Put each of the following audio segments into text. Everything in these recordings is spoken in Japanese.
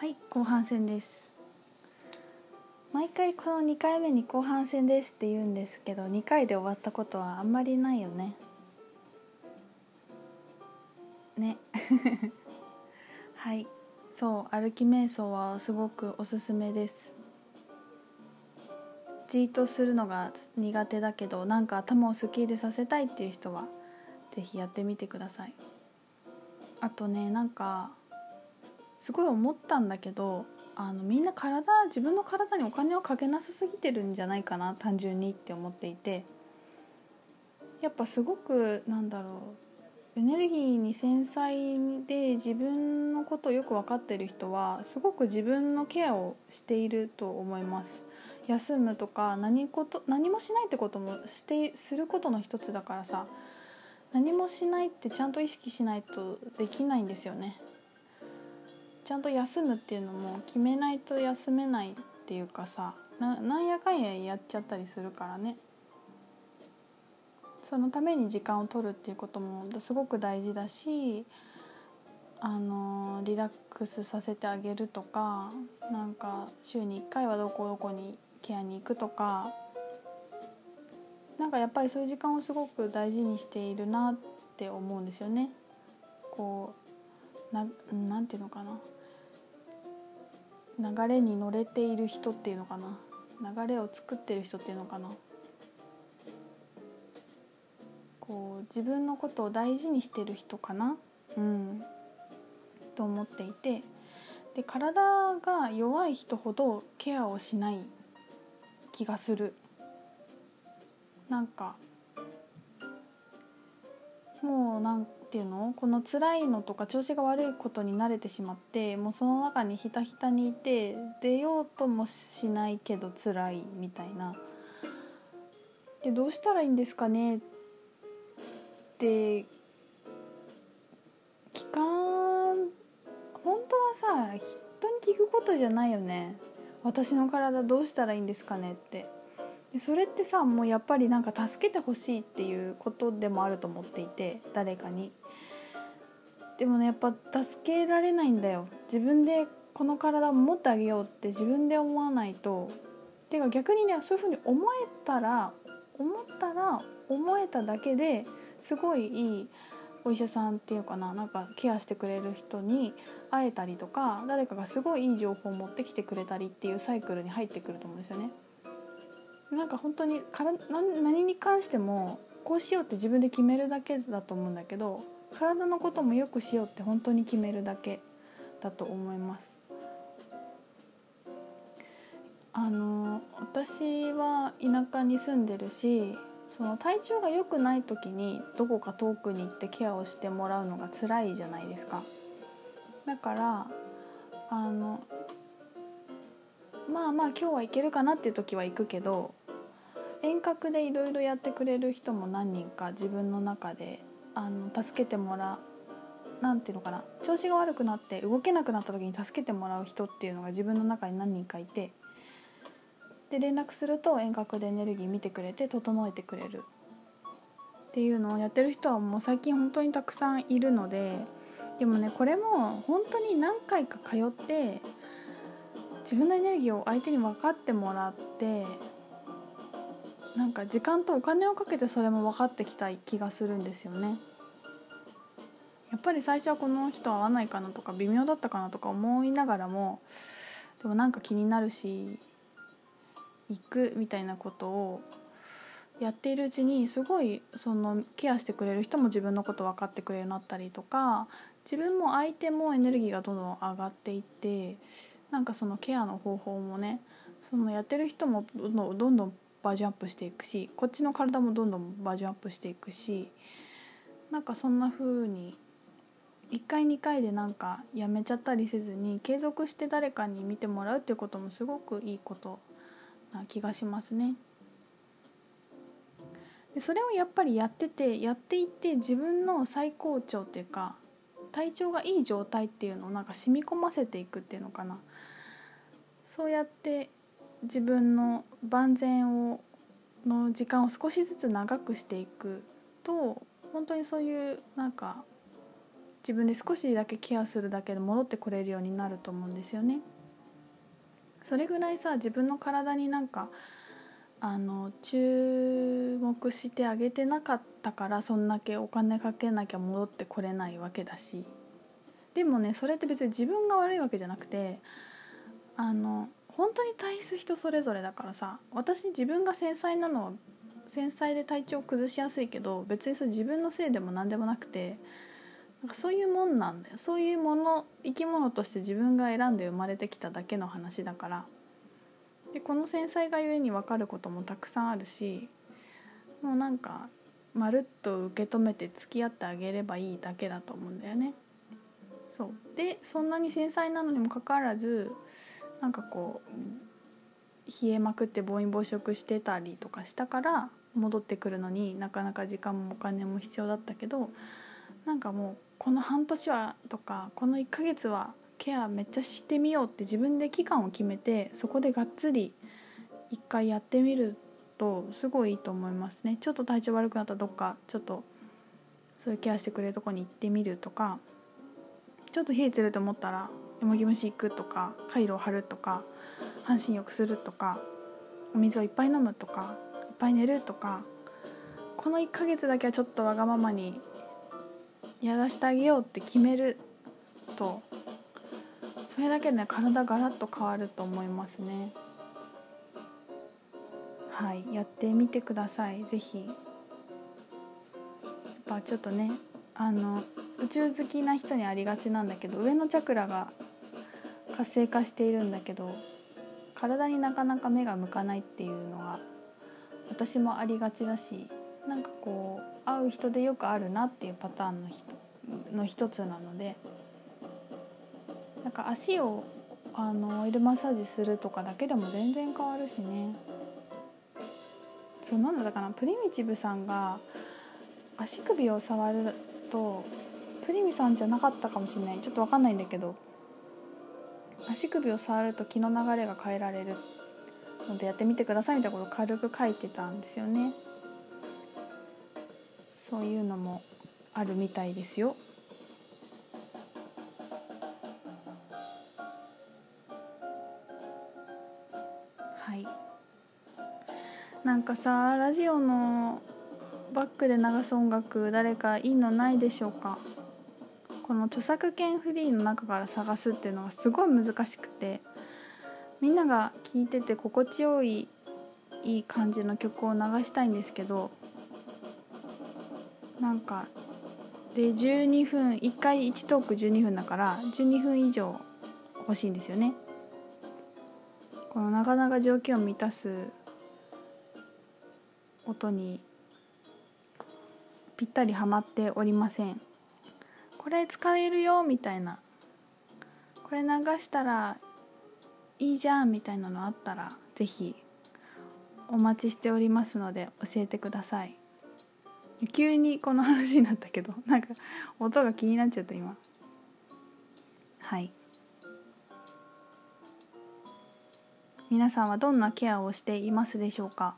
はい後半戦です。毎回この2回目に後半戦ですって言うんですけど2回で終わったことはあんまりないよね。ね。はい。そう歩き瞑想はすごくおすすめです。じーっとするのが苦手だけどなんか頭をすっきりさせたいっていう人は是非やってみてください。あとねなんかすごい思ったんだけどあのみんな体自分の体にお金をかけなさすぎてるんじゃないかな単純にって思っていてやっぱすごくなんだろうエネルギーに繊細で自分のことをよく分かってる人はすごく自分のケアをしていると思います。休むとか何こと何もしないってこともしてすることの一つだからさ何もしないってちゃんと意識しないとできないんですよね。ちゃんと休むっていうのも決めないと休めないっていうかさなんやかんややっちゃったりするからねそのために時間を取るっていうこともすごく大事だしあのリラックスさせてあげるとかなんか週に1回はどこどこにケアに行くとかなんかやっぱりそういう時間をすごく大事にしているなって思うんですよね。こうななんていうのかな流れに乗れている人っていうのかな？流れを作ってる人っていうのかな？こう自分のことを大事にしてる人かな？うん。と思っていて。で体が弱い人ほどケアをしない気がする。なんかもうなんていうの？この辛いのとか調子が悪いことに慣れてしまってもうその中にひたひたにいて出ようともしないけど辛いみたいな。でどうしたらいいんですかね？って聞かん。本当はさ人に聞くことじゃないよね。私の体どうしたらいいんですかねって。でそれってさもうやっぱりなんか助けてほしいっていうことでもあると思っていて誰かに。でもねやっぱ助けられないんだよ自分でこの体を持ってあげようって自分で思わないとていうか逆にねそういうふうに思えたら思ったら思えただけですごいいいお医者さんっていうかななんかケアしてくれる人に会えたりとか誰かがすごいいい情報を持ってきてくれたりっていうサイクルに入ってくると思うんですよね。なんか本当にから何に関してもこうしようって自分で決めるだけだと思うんだけど体のこともよくしようって本当に決めるだけだと思います。あの私は田舎に住んでるしその体調が良くない時にどこか遠くに行ってケアをしてもらうのが辛いじゃないですか。だからあのまあまあ今日は行けるかなっていう時は行くけど遠隔でいろいろやってくれる人も何人か自分の中であの助けてもらうなんていうのかな調子が悪くなって動けなくなった時に助けてもらう人っていうのが自分の中に何人かいてで連絡すると遠隔でエネルギー見てくれて整えてくれる。っていうのをやってる人はもう最近本当にたくさんいるのででもねこれも本当に何回か通って自分のエネルギーを相手に分かってもらってなんか時間とお金をかけてそれも分かってきた気がするんですよね。やっぱり最初はこの人合わないかなとか微妙だったかなとか思いながらもでもなんか気になるし行くみたいなことをやっているうちにすごいそのケアしてくれる人も自分のこと分かってくれるようになったりとか自分も相手もエネルギーがどんどん上がっていってなんかそのケアの方法もねそのやってる人もどんどんどんどんバージョンアップしていくしこっちの体もどんどんバージョンアップしていくしなんかそんな風に1回2回でなんかやめちゃったりせずに継続して誰かに見てもらうっていうこともすごくいいことな気がしますね。でそれをやっぱりやっててやっていって自分の最高潮っていうか体調がいい状態っていうのをなんか染み込ませていくっていうのかなそうやって自分の万全をの時間を少しずつ長くしていくと本当にそういうなんか自分で少しだけケアするだけで戻ってこれるようになると思うんですよね。それぐらいさ自分の体になんかあの注目してあげてなかったからそんだけお金かけなきゃ戻ってこれないわけだしでもねそれって別に自分が悪いわけじゃなくてあの本当に体質人それぞれだからさ私自分が繊細なのは繊細で体調を崩しやすいけど別にそれ自分のせいでも何でもなくてなんかそういうもんなんだよ。そういうもの生き物として自分が選んで生まれてきただけの話だから。でこの繊細がゆえに分かることもたくさんあるしもうなんかまるっと受け止めて付き合ってあげればいいだけだと思うんだよね。そう。でそんなに繊細なのにもかかわらずなんかこう冷えまくって暴飲暴食してたりとかしたから戻ってくるのになかなか時間もお金も必要だったけどなんかもうこの半年はとかこの1ヶ月はケアめっちゃしてみようって自分で期間を決めてそこでがっつり一回やってみるとすごいいいと思いますね。ちょっと体調悪くなったらどっかちょっとそういうケアしてくれるとこに行ってみるとかちょっと冷えてると思ったらよもぎ虫行くとかカイロを貼るとか半身浴するとかお水をいっぱい飲むとかいっぱい寝るとかこの1ヶ月だけはちょっとわがままにやらしてあげようって決めるとそれだけで、ね、体ガラッと変わると思いますね。はいやってみてください。是非やっぱちょっとねあの宇宙好きな人にありがちなんだけど上のチャクラが活性化しているんだけど体になかなか目が向かないっていうのが私もありがちだしなんかこう会う人でよくあるなっていうパターンの人の一つなのでなんか足をあのオイルマッサージするとかだけでも全然変わるしね。そうなんだかなプリミチブさんが足首を触るとプリミさんじゃなかったかもしれない。ちょっと分かんないんだけど足首を触ると気の流れが変えられる。のでやってみてください。みたいなことを軽く書いてたんですよね。そういうのもあるみたいですよ。はい。なんかさラジオのバックで流す音楽誰かいいのないでしょうか？この著作権フリーの中から探すっていうのがすごい難しくてみんなが聴いてて心地よいいい感じの曲を流したいんですけどなんかで12分1回1トーク12分だから12分以上欲しいんですよね。このなかなか条件を満たす音にぴったりはまっておりませんこれ使えるよみたいな。これ流したらいいじゃんみたいなのあったら是非お待ちしておりますので教えてください。急にこの話になったけど なんか音が気になっちゃった今。はい。皆さんはどんなケアをしていますでしょうか？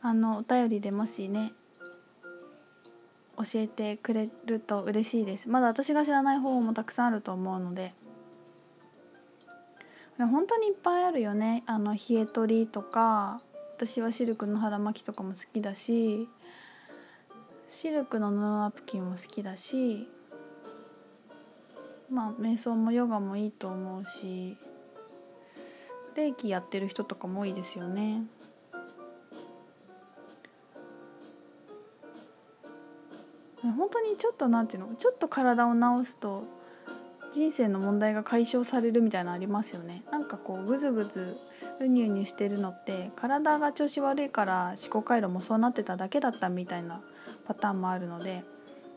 あのお便りでもしね教えてくれると嬉しいです。まだ私が知らない方法もたくさんあると思うので。本当にいっぱいあるよね。あの冷え取りとか私はシルクの腹巻きとかも好きだしシルクの布ナプキンも好きだしまあ瞑想もヨガもいいと思うし霊気やってる人とかも多いですよね。本当にちょっとなんていうのちょっと体を治すと人生の問題が解消されるみたいなのありますよねなんかこうぐずぐずうにゅうにゅしてるのって体が調子悪いから思考回路もそうなってただけだったみたいなパターンもあるので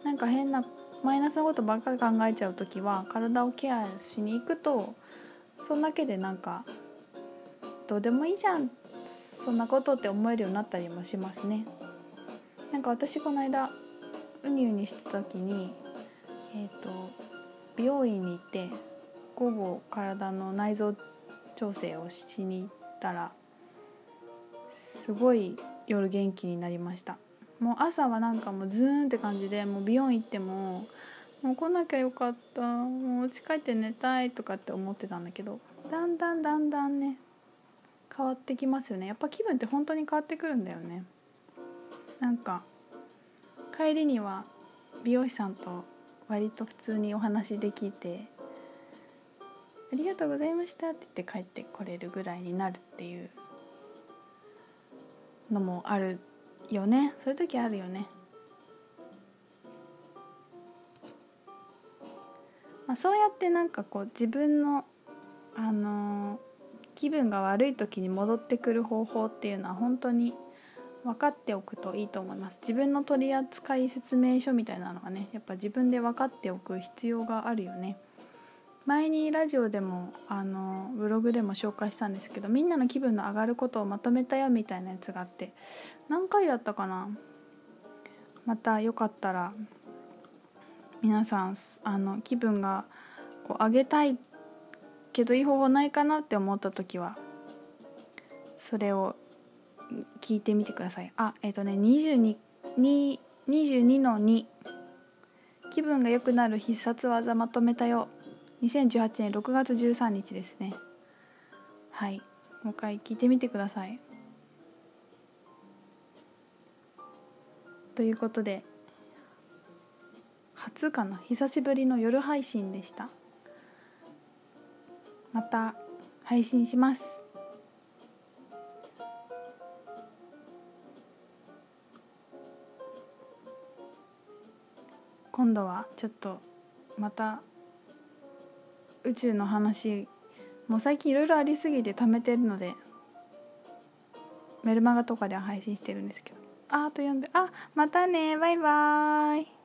なんか変なマイナスなことばっかり考えちゃう時は体をケアしに行くとそんだけでなんかどうでもいいじゃんそんなことって思えるようになったりもしますね。なんか私この間うにうにしてた時に、えーと、美容院に行って午後体の内臓調整をしに行ったらすごい夜元気になりました。もう朝はなんかもうズーンって感じでもう美容院行ってももう来なきゃよかったもう家帰って寝たいとかって思ってたんだけどだんだんだんだんね変わってきますよね。やっぱ気分って本当に変わってくるんだよね。なんか帰りには美容師さんと割と普通にお話できて「ありがとうございました」って言って帰ってこれるぐらいになるっていうのもあるよねそういう時あるよね。まあ、そうやってなんかこう自分の、あのー、気分が悪い時に戻ってくる方法っていうのは本当に分かっておくといいと思います。自分の取扱説明書みたいなのがねやっぱ自分で分かっておく必要があるよね。前にラジオでもあのブログでも紹介したんですけどみんなの気分の上がることをまとめたよみたいなやつがあって何回だったかな？またよかったら皆さんあの気分がこう上げたいけどいい方法ないかなって思った時はそれを聞いてみてください。あえっ、ー、とね22 22の2気分が良くなる必殺技まとめたよ。2018年6月13日ですね。はい。もう一回聞いてみてください。ということで初かな？久しぶりの夜配信でした。また配信します。今度はちょっとまた宇宙の話もう最近いろいろありすぎて貯めてるのでメルマガとかでは配信してるんですけど。ああと読んで。あまたね。バイバーイ。